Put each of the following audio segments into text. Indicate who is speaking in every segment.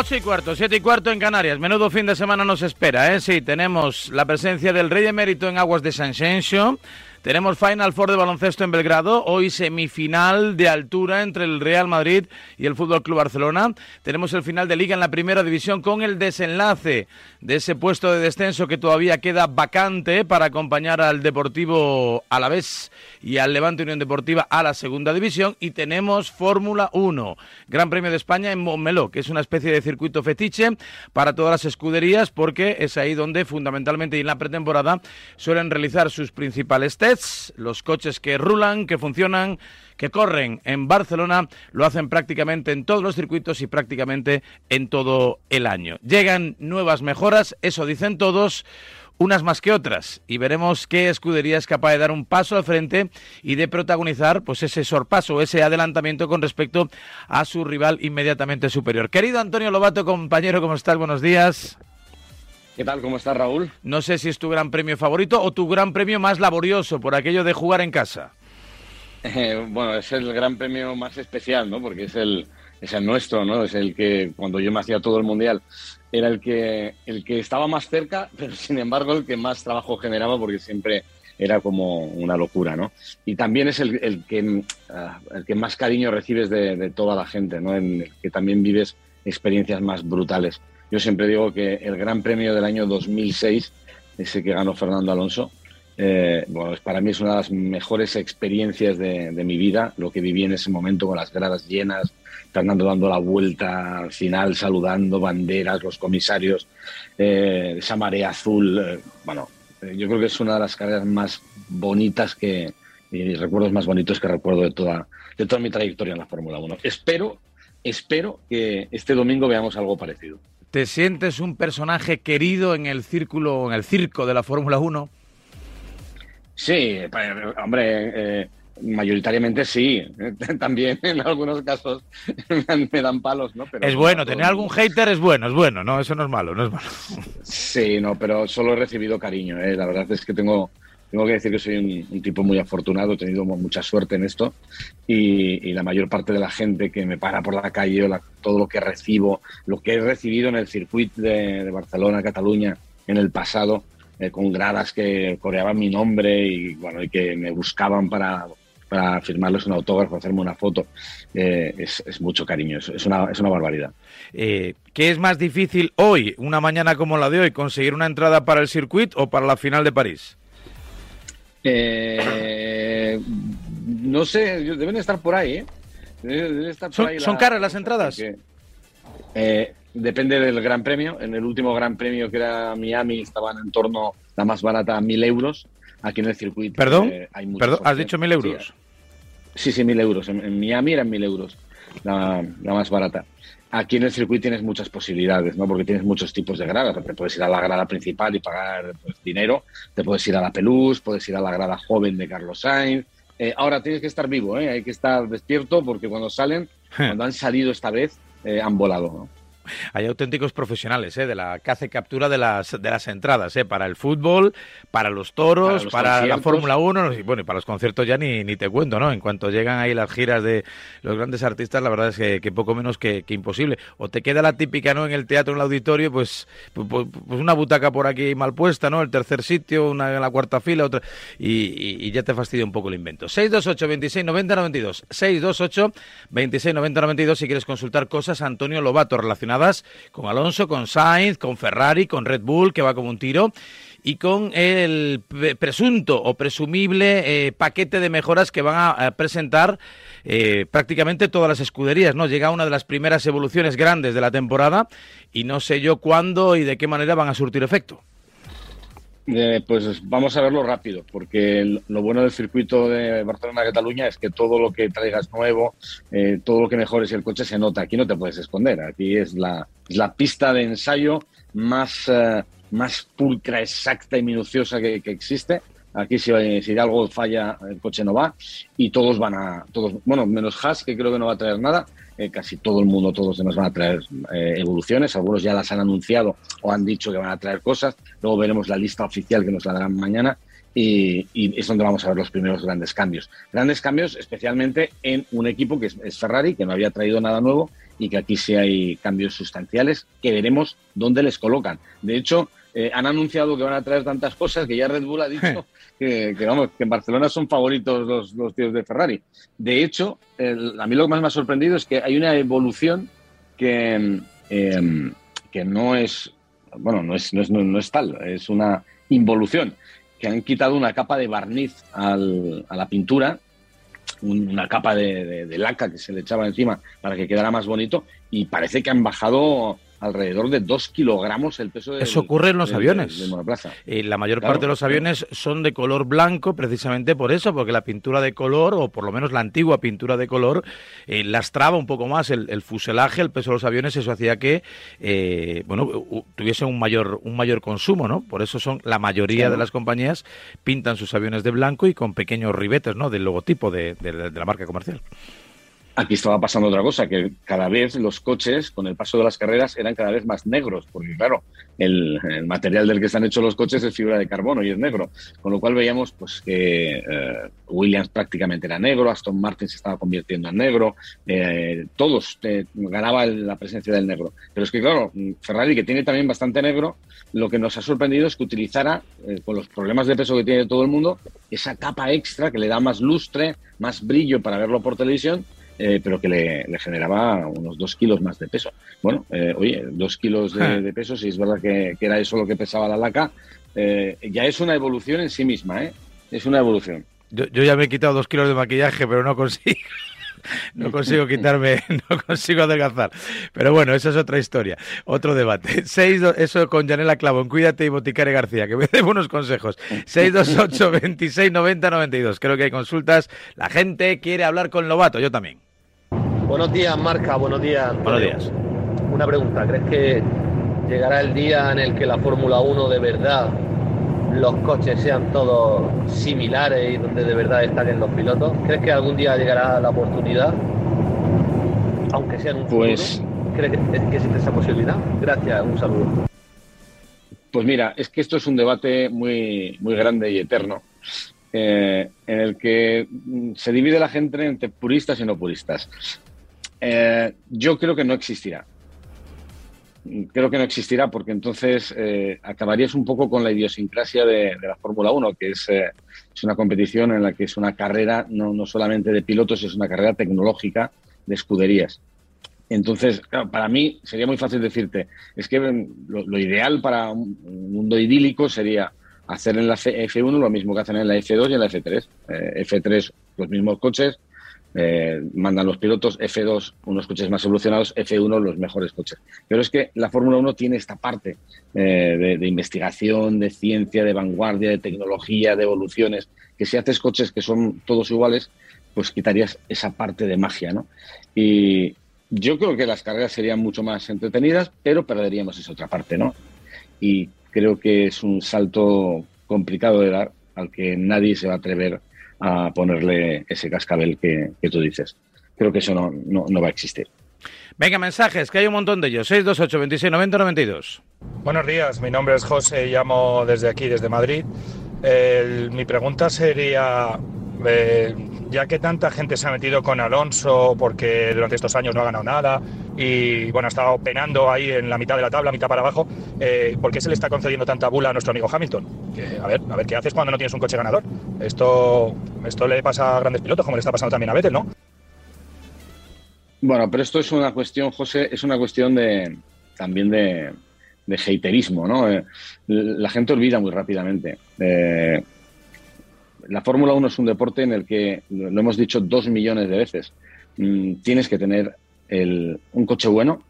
Speaker 1: 8 y cuarto, 7 y cuarto en Canarias. Menudo fin de semana nos espera, ¿eh? Sí, tenemos la presencia del Rey Emérito en Aguas de San Xenxo. Tenemos Final Four de baloncesto en Belgrado, hoy semifinal de altura entre el Real Madrid y el Fútbol Club Barcelona. Tenemos el final de liga en la primera división con el desenlace de ese puesto de descenso que todavía queda vacante para acompañar al Deportivo Alavés y al Levante Unión Deportiva a la segunda división. Y tenemos Fórmula 1, Gran Premio de España en Montmeló, que es una especie de circuito fetiche para todas las escuderías porque es ahí donde fundamentalmente y en la pretemporada suelen realizar sus principales los coches que rulan, que funcionan, que corren en Barcelona, lo hacen prácticamente en todos los circuitos y prácticamente en todo el año. Llegan nuevas mejoras, eso dicen todos unas más que otras y veremos qué escudería es capaz de dar un paso al frente y de protagonizar pues ese sorpaso, ese adelantamiento con respecto a su rival inmediatamente superior. Querido Antonio Lobato, compañero, ¿cómo estás? Buenos días.
Speaker 2: ¿Qué tal? ¿Cómo estás, Raúl?
Speaker 1: No sé si es tu gran premio favorito o tu gran premio más laborioso por aquello de jugar en casa.
Speaker 2: Eh, bueno, es el gran premio más especial, ¿no? Porque es el, es el nuestro, ¿no? Es el que cuando yo me hacía todo el mundial era el que, el que estaba más cerca, pero sin embargo el que más trabajo generaba porque siempre era como una locura, ¿no? Y también es el, el que, ah, el que más cariño recibes de, de, toda la gente, ¿no? En el que también vives experiencias más brutales. Yo siempre digo que el Gran Premio del año 2006, ese que ganó Fernando Alonso, eh, bueno, para mí es una de las mejores experiencias de, mi vida, lo que viví en ese momento con las gradas llenas, Fernando dando la vuelta al final, saludando banderas, los comisarios, eh, esa marea azul. Eh, bueno, eh, yo creo que es una de las carreras más bonitas que, y recuerdos más bonitos que recuerdo de toda, de toda mi trayectoria en la Fórmula 1. Espero, espero que este domingo veamos algo parecido.
Speaker 1: ¿Te sientes un personaje querido en el círculo, en el circo de la Fórmula 1?
Speaker 2: Sí, hombre, eh, mayoritariamente sí. También en algunos casos me dan palos, ¿no?
Speaker 1: Pero es bueno, tener algún hater es bueno, es bueno, no, eso no es malo, no es malo.
Speaker 2: Sí, no, pero solo he recibido cariño, ¿eh? La verdad es que tengo tengo que decir que soy un, tipo muy afortunado, he tenido mucha suerte en esto y, la mayor parte de la gente que me para por la calle, todo lo que recibo, lo que he recibido en el circuito de, Barcelona, Cataluña, en el pasado, eh, con gradas que coreaban mi nombre y, bueno, y que me buscaban para, firmarles un autógrafo, hacerme una foto, eh, es, es, mucho cariño, es, es, una, es una barbaridad.
Speaker 1: Eh, ¿Qué es más difícil hoy, una mañana como la de hoy, conseguir una entrada para el circuito o para la final de París?
Speaker 2: Eh, no sé, deben estar por ahí, ¿eh?
Speaker 1: Deben estar por ¿Son, ahí ¿Son, caras las entradas?
Speaker 2: Porque, eh, depende del Gran Premio. En el último Gran Premio que era Miami estaban en torno la más barata a mil euros. Aquí en el circuito.
Speaker 1: ¿Perdón? Eh, hay ¿Perdón? ¿Has dicho mil euros?
Speaker 2: Sí, sí, mil euros. En, en, Miami eran mil euros la, la más barata aquí en el circuito tienes muchas posibilidades, ¿no? Porque tienes muchos tipos de gradas. Te puedes ir a la grada principal y pagar pues, dinero, te puedes ir a la Pelús, puedes ir a la grada joven de Carlos Sainz. Eh, ahora tienes que estar vivo, ¿eh? hay que estar despierto porque cuando salen, cuando han salido esta vez, eh, han volado. ¿no?
Speaker 1: Hay auténticos profesionales ¿eh? de la caza y captura de las, de las entradas, ¿eh? para el fútbol, para los toros, para, para la Fórmula 1, y bueno, y para los conciertos ya ni, ni te cuento, ¿no? En cuanto llegan ahí las giras de los grandes artistas, la verdad es que, que poco menos que, que, imposible. O te queda la típica, ¿no? En el teatro, en el auditorio, pues, pues, pues una butaca por aquí mal puesta, ¿no? El tercer sitio, una en la cuarta fila, otra, y, y, y ya te fastidia un poco el invento. 628 26 90 92 628 26 90 92 si quieres consultar cosas, Antonio Lobato, con Alonso, con Sainz, con Ferrari, con Red Bull, que va como un tiro, y con el presunto o presumible eh, paquete de mejoras que van a, a presentar eh, prácticamente todas las escuderías. ¿no? Llega una de las primeras evoluciones grandes de la temporada y no sé yo cuándo y de qué manera van a surtir efecto.
Speaker 2: Eh, pues vamos a verlo rápido, porque lo bueno del circuito de Barcelona-Cataluña es que todo lo que traigas nuevo, eh, todo lo que mejores el coche se nota. Aquí no te puedes esconder, aquí es la, es la pista de ensayo más, uh, más pulcra, exacta y minuciosa que, que existe. Aquí si, si, algo falla el coche no va y todos van a, todos, bueno, menos Haas que creo que no va a traer nada, eh, casi todo el mundo, todos los demás van a traer eh, evoluciones, algunos ya las han anunciado o han dicho que van a traer cosas, luego veremos la lista oficial que nos la darán mañana y, es donde vamos a ver los primeros grandes cambios. Grandes cambios especialmente en un equipo que es, Ferrari, que no había traído nada nuevo y que aquí sí hay cambios sustanciales que veremos dónde les colocan. De hecho, eh, han anunciado que van a traer tantas cosas que ya Red Bull ha dicho que, vamos, que en Barcelona son favoritos los, los tíos de Ferrari. De hecho, a mí lo que más me ha sorprendido es que hay una evolución que, em, que no es, bueno, no es, no es, no es tal, es una involución que han quitado una capa de barniz al, a la pintura, una capa de, de, laca que se le echaba encima para que quedara más bonito y parece que han bajado alrededor de dos kilogramos el peso de
Speaker 1: Eso ocurre en los aviones. y la mayor parte de los aviones son de color blanco precisamente por eso, porque la pintura de color, o por lo menos la antigua pintura de color, eh, lastraba un poco más el, fuselaje, el peso de los aviones, eso hacía que eh, bueno tuviese un mayor, un mayor consumo, ¿no? Por eso son la mayoría de las compañías pintan sus aviones de blanco y con pequeños ribetes, ¿no? Del logotipo de la marca comercial.
Speaker 2: Aquí estaba pasando otra cosa, que cada vez los coches, con el paso de las carreras, eran cada vez más negros, porque claro, el, material del que están hechos los coches es fibra de carbono y es negro. Con lo cual veíamos pues que eh, Williams prácticamente era negro, Aston Martin se estaba convirtiendo en negro, eh, todos eh, ganaba la presencia del negro. Pero es que claro, Ferrari, que tiene también bastante negro, lo que nos ha sorprendido es que utilizara, con los problemas de peso que tiene todo el mundo, esa capa extra que le da más lustre, más brillo para verlo por televisión eh, pero que le, generaba unos dos kilos más de peso. Bueno, eh, oye, dos kilos de, peso, si es verdad que, era eso lo que pesaba la laca, eh, ya es una evolución en sí misma, ¿eh? Es una evolución.
Speaker 1: Yo, ya me he quitado dos kilos de maquillaje, pero no consigo. No consigo quitarme, no consigo adelgazar. Pero bueno, esa es otra historia, otro debate. Seis, eso con Janela Clavo, Cuídate y Boticare García, que me dé unos consejos. 628 26 90 92. Creo que hay consultas. La gente quiere hablar con Lobato, yo también.
Speaker 3: Buenos días, Marca. Buenos días.
Speaker 1: Buenos días.
Speaker 3: Una pregunta. ¿Crees que llegará el día en el que la Fórmula 1 de verdad los coches sean todos similares y donde de verdad estén los pilotos? ¿Crees que algún día llegará la oportunidad? Aunque sea en un pues... ¿Crees que, existe esa posibilidad? Gracias, un saludo.
Speaker 2: Pues mira, es que esto es un debate muy, muy grande y eterno. Eh, en el que se divide la gente entre puristas y no puristas. Eh, yo creo que no existirá. Creo que no existirá porque entonces eh, acabarías un poco con la idiosincrasia de, la Fórmula 1, que es, eh, es, una competición en la que es una carrera no, no, solamente de pilotos, es una carrera tecnológica de escuderías. Entonces, para mí sería muy fácil decirte, es que lo, ideal para un, mundo idílico sería hacer en la F1 lo mismo que hacen en la F2 y en la F3. F3 los mismos coches, eh, mandan los pilotos, F2 unos coches más evolucionados, F1 los mejores coches. Pero es que la Fórmula 1 tiene esta parte eh, de, investigación, de ciencia, de vanguardia, de tecnología, de evoluciones, que si haces coches que son todos iguales, pues quitarías esa parte de magia, ¿no? Y yo creo que las carreras serían mucho más entretenidas, pero perderíamos esa otra parte, ¿no? Y creo que es un salto complicado de dar al que nadie se va a atrever a ponerle ese cascabel que, tú dices. Creo que eso no, no, va a existir.
Speaker 1: Venga, mensajes, que hay un montón de ellos. 628 26 90 92.
Speaker 4: Buenos días, mi nombre es José, llamo desde aquí, desde Madrid. mi pregunta sería, ya que tanta gente se ha metido con Alonso porque durante estos años no ha ganado nada y bueno, ha estado penando ahí en la mitad de la tabla, mitad para abajo, eh, ¿por qué se le está concediendo tanta bula a nuestro amigo Hamilton? a ver, a ver qué haces cuando no tienes un coche ganador. Esto, esto le pasa a grandes pilotos, como le está pasando también a Vettel, ¿no?
Speaker 2: Bueno, pero esto es una cuestión, José, es una cuestión de también de, de haterismo, ¿no? Eh, la gente olvida muy rápidamente. Eh, la Fórmula 1 es un deporte en el que, lo hemos dicho dos millones de veces, mm, tienes que tener un coche bueno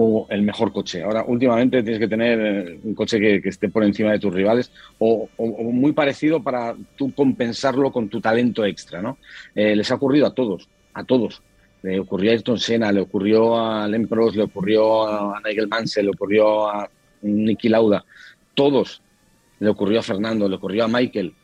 Speaker 2: o el mejor coche. Ahora, últimamente tienes que tener eh, un coche que, esté por encima de tus rivales o, muy parecido para tú compensarlo con tu talento extra, ¿no? Eh, les ha ocurrido a todos, a todos. Le ocurrió a Ayrton Senna, le ocurrió a Len le ocurrió a Nigel Mansell, le ocurrió a Nicky Lauda. Todos. Le ocurrió a Fernando, le ocurrió a Michael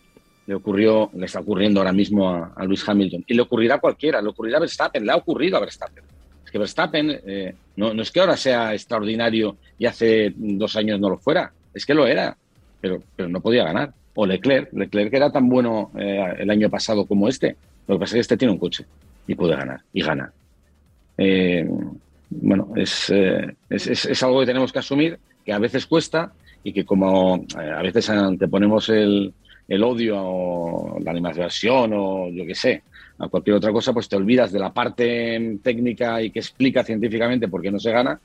Speaker 2: le ocurrió, le está ocurriendo ahora mismo a, Luis Hamilton. Y le ocurrirá a cualquiera, le ocurrirá a Verstappen, le ha ocurrido a Verstappen. Es que Verstappen eh, no, no, es que ahora sea extraordinario y hace dos años no lo fuera, es que lo era, pero, pero no podía ganar. O Leclerc, Leclerc era tan bueno eh, el año pasado como este. Lo que pasa es que este tiene un coche y puede ganar, y gana. Eh, bueno, es, es, es, algo que tenemos que asumir, que a veces cuesta y que como a veces anteponemos el, el odio o la animación o yo qué sé, a cualquier otra cosa, pues te olvidas de la parte técnica y que explica científicamente por qué no se gana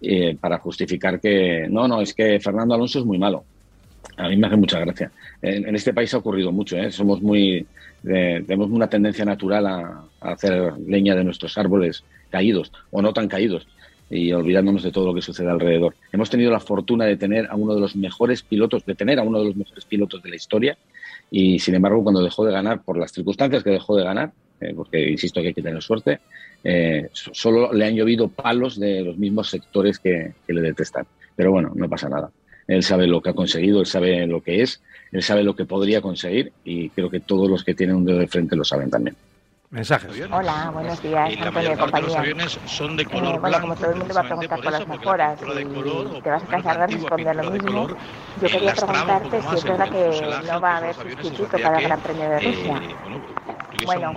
Speaker 2: eh, para justificar que no, no, es que Fernando Alonso es muy malo. A mí me hace mucha gracia. En, este país ha ocurrido mucho, ¿eh? somos muy, tenemos una tendencia natural a, hacer leña de nuestros árboles caídos o no tan caídos y olvidándonos de todo lo que sucede alrededor. Hemos tenido la fortuna de tener a uno de los mejores pilotos, de tener a uno de los mejores pilotos de la historia y sin embargo cuando dejó de ganar, por las circunstancias que dejó de ganar, eh, porque insisto que hay que tener suerte, eh, solo le han llovido palos de los mismos sectores que, le detestan. Pero bueno, no pasa nada. Él sabe lo que ha conseguido, él sabe lo que es, él sabe lo que podría conseguir y creo que todos los que tienen un dedo de frente lo saben también.
Speaker 1: Mensajes.
Speaker 5: Hola, buenos días, Antonio de compañía.
Speaker 1: aviones son de color
Speaker 5: eh, bueno, como todo el mundo va a preguntar por, las mejoras y te vas a cansar de responder lo mismo, yo quería preguntarte si es verdad que no va a haber sustituto para el Gran Premio de Rusia. bueno,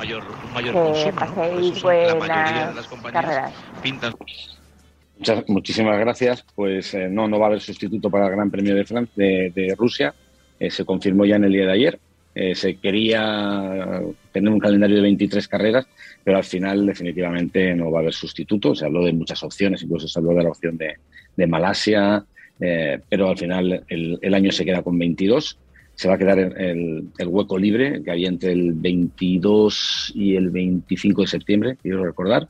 Speaker 5: que paséis buenas carreras.
Speaker 2: Muchas, muchísimas gracias. Pues eh, no, no va a haber sustituto para el Gran Premio de, Francia, de, Rusia. Eh, se confirmó ya en el día de ayer. Eh, se quería tener un calendario de 23 carreras, pero al final definitivamente no va a haber sustituto. Se habló de muchas opciones, incluso se habló de la opción de, Malasia, eh, pero al final el, año se queda con 22. Se va a quedar el, hueco libre que había entre el 22 y el 25 de septiembre, quiero recordar.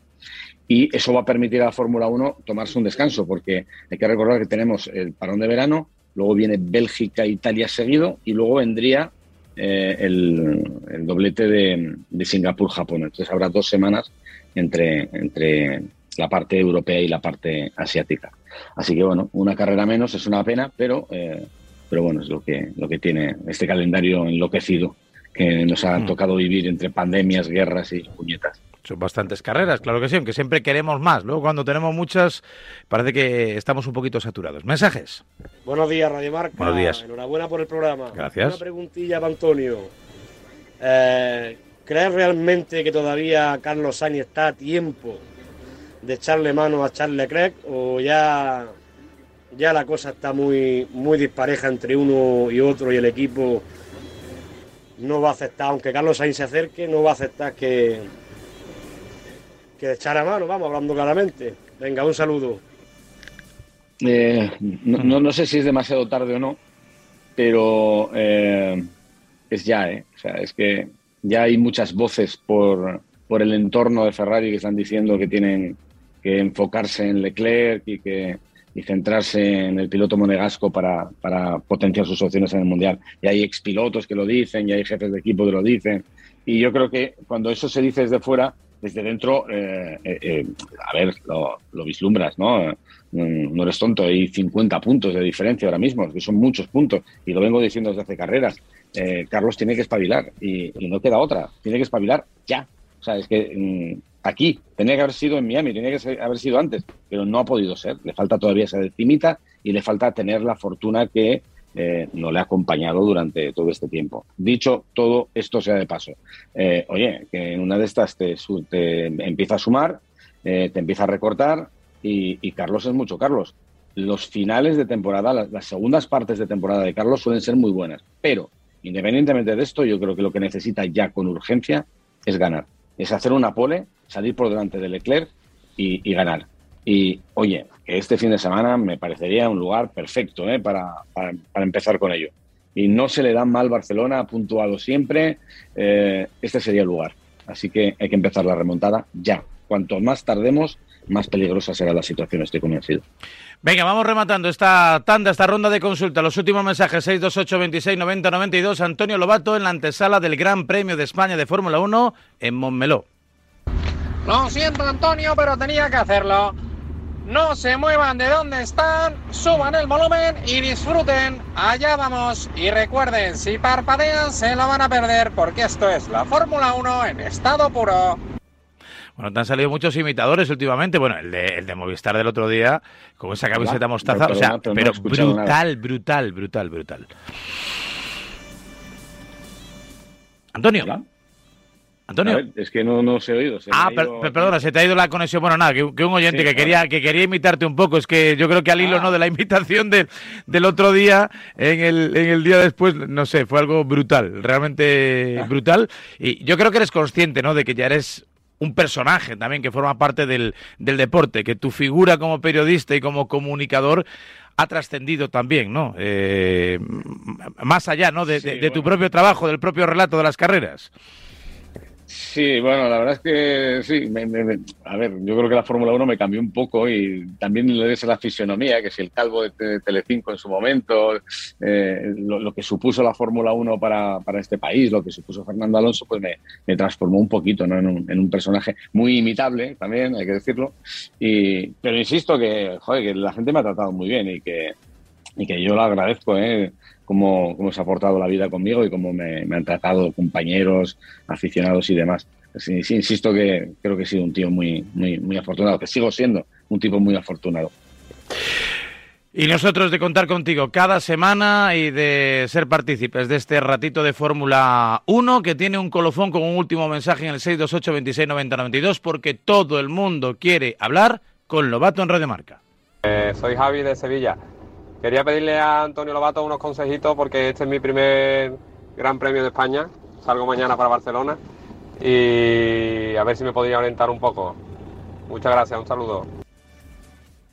Speaker 2: Y eso va a permitir a la Fórmula 1 tomarse un descanso, porque hay que recordar que tenemos el parón de verano, luego viene Bélgica e Italia seguido, y luego vendría eh, el, doblete de, Singapur-Japón. Entonces habrá dos semanas entre, entre la parte europea y la parte asiática. Así que bueno, una carrera menos es una pena, pero, eh, pero bueno, es lo que, lo que tiene este calendario enloquecido que nos ha mm. tocado vivir entre pandemias, guerras y puñetas.
Speaker 1: Son bastantes carreras, claro que sí, aunque siempre queremos más. Luego cuando tenemos muchas parece que estamos un poquito saturados. Mensajes.
Speaker 6: Buenos días, Radio Marca.
Speaker 1: Buenos días.
Speaker 6: Enhorabuena por el programa.
Speaker 1: Gracias.
Speaker 6: Una preguntilla para Antonio. Eh, ¿Crees realmente que todavía Carlos Sainz está a tiempo de echarle mano a Charles Leclerc o ya, ya la cosa está muy, muy dispareja entre uno y otro y el equipo no va a aceptar, aunque Carlos Sainz se acerque, no va a aceptar que que echar a mano, vamos, hablando claramente. Venga, un saludo.
Speaker 2: Eh, no, sé si es demasiado tarde o no, pero eh, es ya, ¿eh? O sea, es que ya hay muchas voces por, por el entorno de Ferrari que están diciendo que tienen que enfocarse en Leclerc y que y centrarse en el piloto monegasco para, para potenciar sus opciones en el Mundial. Y hay expilotos que lo dicen, y hay jefes de equipo que lo dicen. Y yo creo que cuando eso se dice desde fuera, desde dentro, eh, eh, eh, a ver, lo, vislumbras, ¿no? No eres tonto, hay 50 puntos de diferencia ahora mismo, que son muchos puntos, y lo vengo diciendo desde hace carreras. Carlos tiene que espabilar, y, no queda otra, tiene que espabilar ya. O sea, es que mm, aquí, tenía que haber sido en Miami, tenía que haber sido antes, pero no ha podido ser. Le falta todavía esa decimita y le falta tener la fortuna que eh, no le ha acompañado durante todo este tiempo. Dicho todo, esto sea de paso. Eh, oye, que en una de estas te, empieza a sumar, eh, te empieza a recortar y, Carlos es mucho Carlos. Los finales de temporada, las, segundas partes de temporada de Carlos suelen ser muy buenas, pero independientemente de esto, yo creo que lo que necesita ya con urgencia es ganar. Es hacer una pole, salir por delante de Leclerc y ganar. Y oye, este fin de semana me parecería un lugar perfecto ¿eh? para, empezar con ello. Y no se le da mal Barcelona, ha puntuado siempre. Eh, este sería el lugar. Así que hay que empezar la remontada ya. Cuanto más tardemos, más peligrosa será la situación, estoy convencido.
Speaker 1: Venga, vamos rematando esta tanda, esta ronda de consulta. Los últimos mensajes, 628 26 90 92. Antonio Lobato en la antesala del Gran Premio de España de Fórmula 1 en Montmeló.
Speaker 7: Lo siento, Antonio, pero tenía que hacerlo. No se muevan de donde están, suban el volumen y disfruten. Allá vamos. Y recuerden, si parpadean se la van a perder porque esto es la Fórmula 1 en estado puro.
Speaker 1: Bueno, te han salido muchos imitadores últimamente. Bueno, el de, el de Movistar del otro día, con esa camiseta mostaza. o sea, pero brutal, brutal, brutal, brutal. Antonio. Antonio.
Speaker 2: es que no, no se ha oído.
Speaker 1: ah, perdona, se te ha ido la conexión. Bueno, nada, que, un oyente que, quería, que quería imitarte un poco. Es que yo creo que al hilo ah. no de la imitación del otro día, en el, en el día después, no sé, fue algo brutal, realmente ah. brutal. Y yo creo que eres consciente, ¿no? De que ya eres un personaje también que forma parte del, del deporte, que tu figura como periodista y como comunicador ha trascendido también, ¿no? Eh, más allá, ¿no? De, tu propio trabajo, del propio relato de las carreras.
Speaker 2: Sí, bueno, la verdad es que sí. a ver, yo creo que la Fórmula 1 me cambió un poco y también le des la fisionomía, que si el calvo de Telecinco en su momento, eh, lo, que supuso la Fórmula 1 para, para, este país, lo que supuso Fernando Alonso, pues me, transformó un poquito ¿no? en, un, en, un, personaje muy imitable también, hay que decirlo. Y, pero insisto que, joder, que la gente me ha tratado muy bien y que, y que yo lo agradezco. ¿eh? Cómo, cómo se ha portado la vida conmigo y cómo me, han tratado compañeros, aficionados y demás. Sí, insisto que creo que he sido un tío muy, muy, muy afortunado, que sigo siendo un tipo muy afortunado.
Speaker 1: Y nosotros de contar contigo cada semana y de ser partícipes de este ratito de Fórmula 1 que tiene un colofón con un último mensaje en el 628 26 92 porque todo el mundo quiere hablar con Lobato en Radio Marca.
Speaker 8: Eh, soy Javi de Sevilla. Quería pedirle a Antonio Lobato unos consejitos porque este es mi primer Gran Premio de España. Salgo mañana para Barcelona y a ver si me podría orientar un poco. Muchas gracias, un saludo.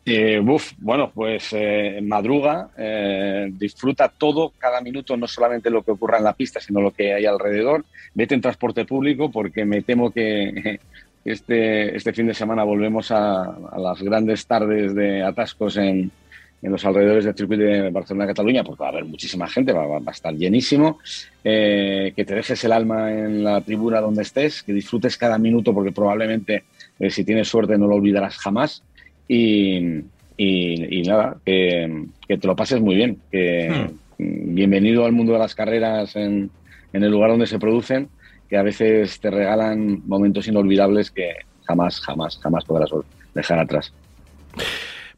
Speaker 2: Eh, bueno, pues eh, madruga, eh, disfruta todo, cada minuto, no solamente lo que ocurra en la pista, sino lo que hay alrededor. Vete en transporte público porque me temo que este, este fin de semana volvemos a las grandes tardes de atascos en, en los alrededores del circuito de Barcelona-Cataluña, porque va a haber muchísima gente, va, a estar llenísimo, eh, que te dejes el alma en la tribuna donde estés, que disfrutes cada minuto, porque probablemente, eh, si tienes suerte, no lo olvidarás jamás. Y, nada, que, te lo pases muy bien, que hmm. bienvenido al mundo de las carreras en, en el lugar donde se producen, que a veces te regalan momentos inolvidables que jamás, jamás, jamás podrás dejar atrás.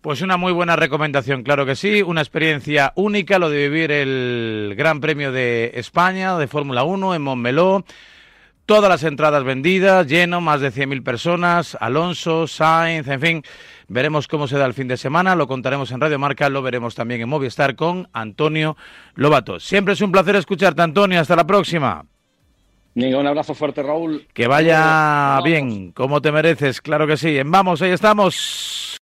Speaker 1: Pues una muy buena recomendación, claro que sí, una experiencia única, lo de vivir el Gran Premio de España de Fórmula 1 en Montmeló. Todas las entradas vendidas, lleno, más de 100.000 personas, Alonso, Sainz, en fin, veremos cómo se da el fin de semana, lo contaremos en Radio Marca, lo veremos también en Movistar con Antonio Lobato. Siempre es un placer escucharte, Antonio, hasta la próxima.
Speaker 2: Un abrazo fuerte, Raúl.
Speaker 1: Que vaya bien, como te mereces, claro que sí. En Vamos, ahí estamos.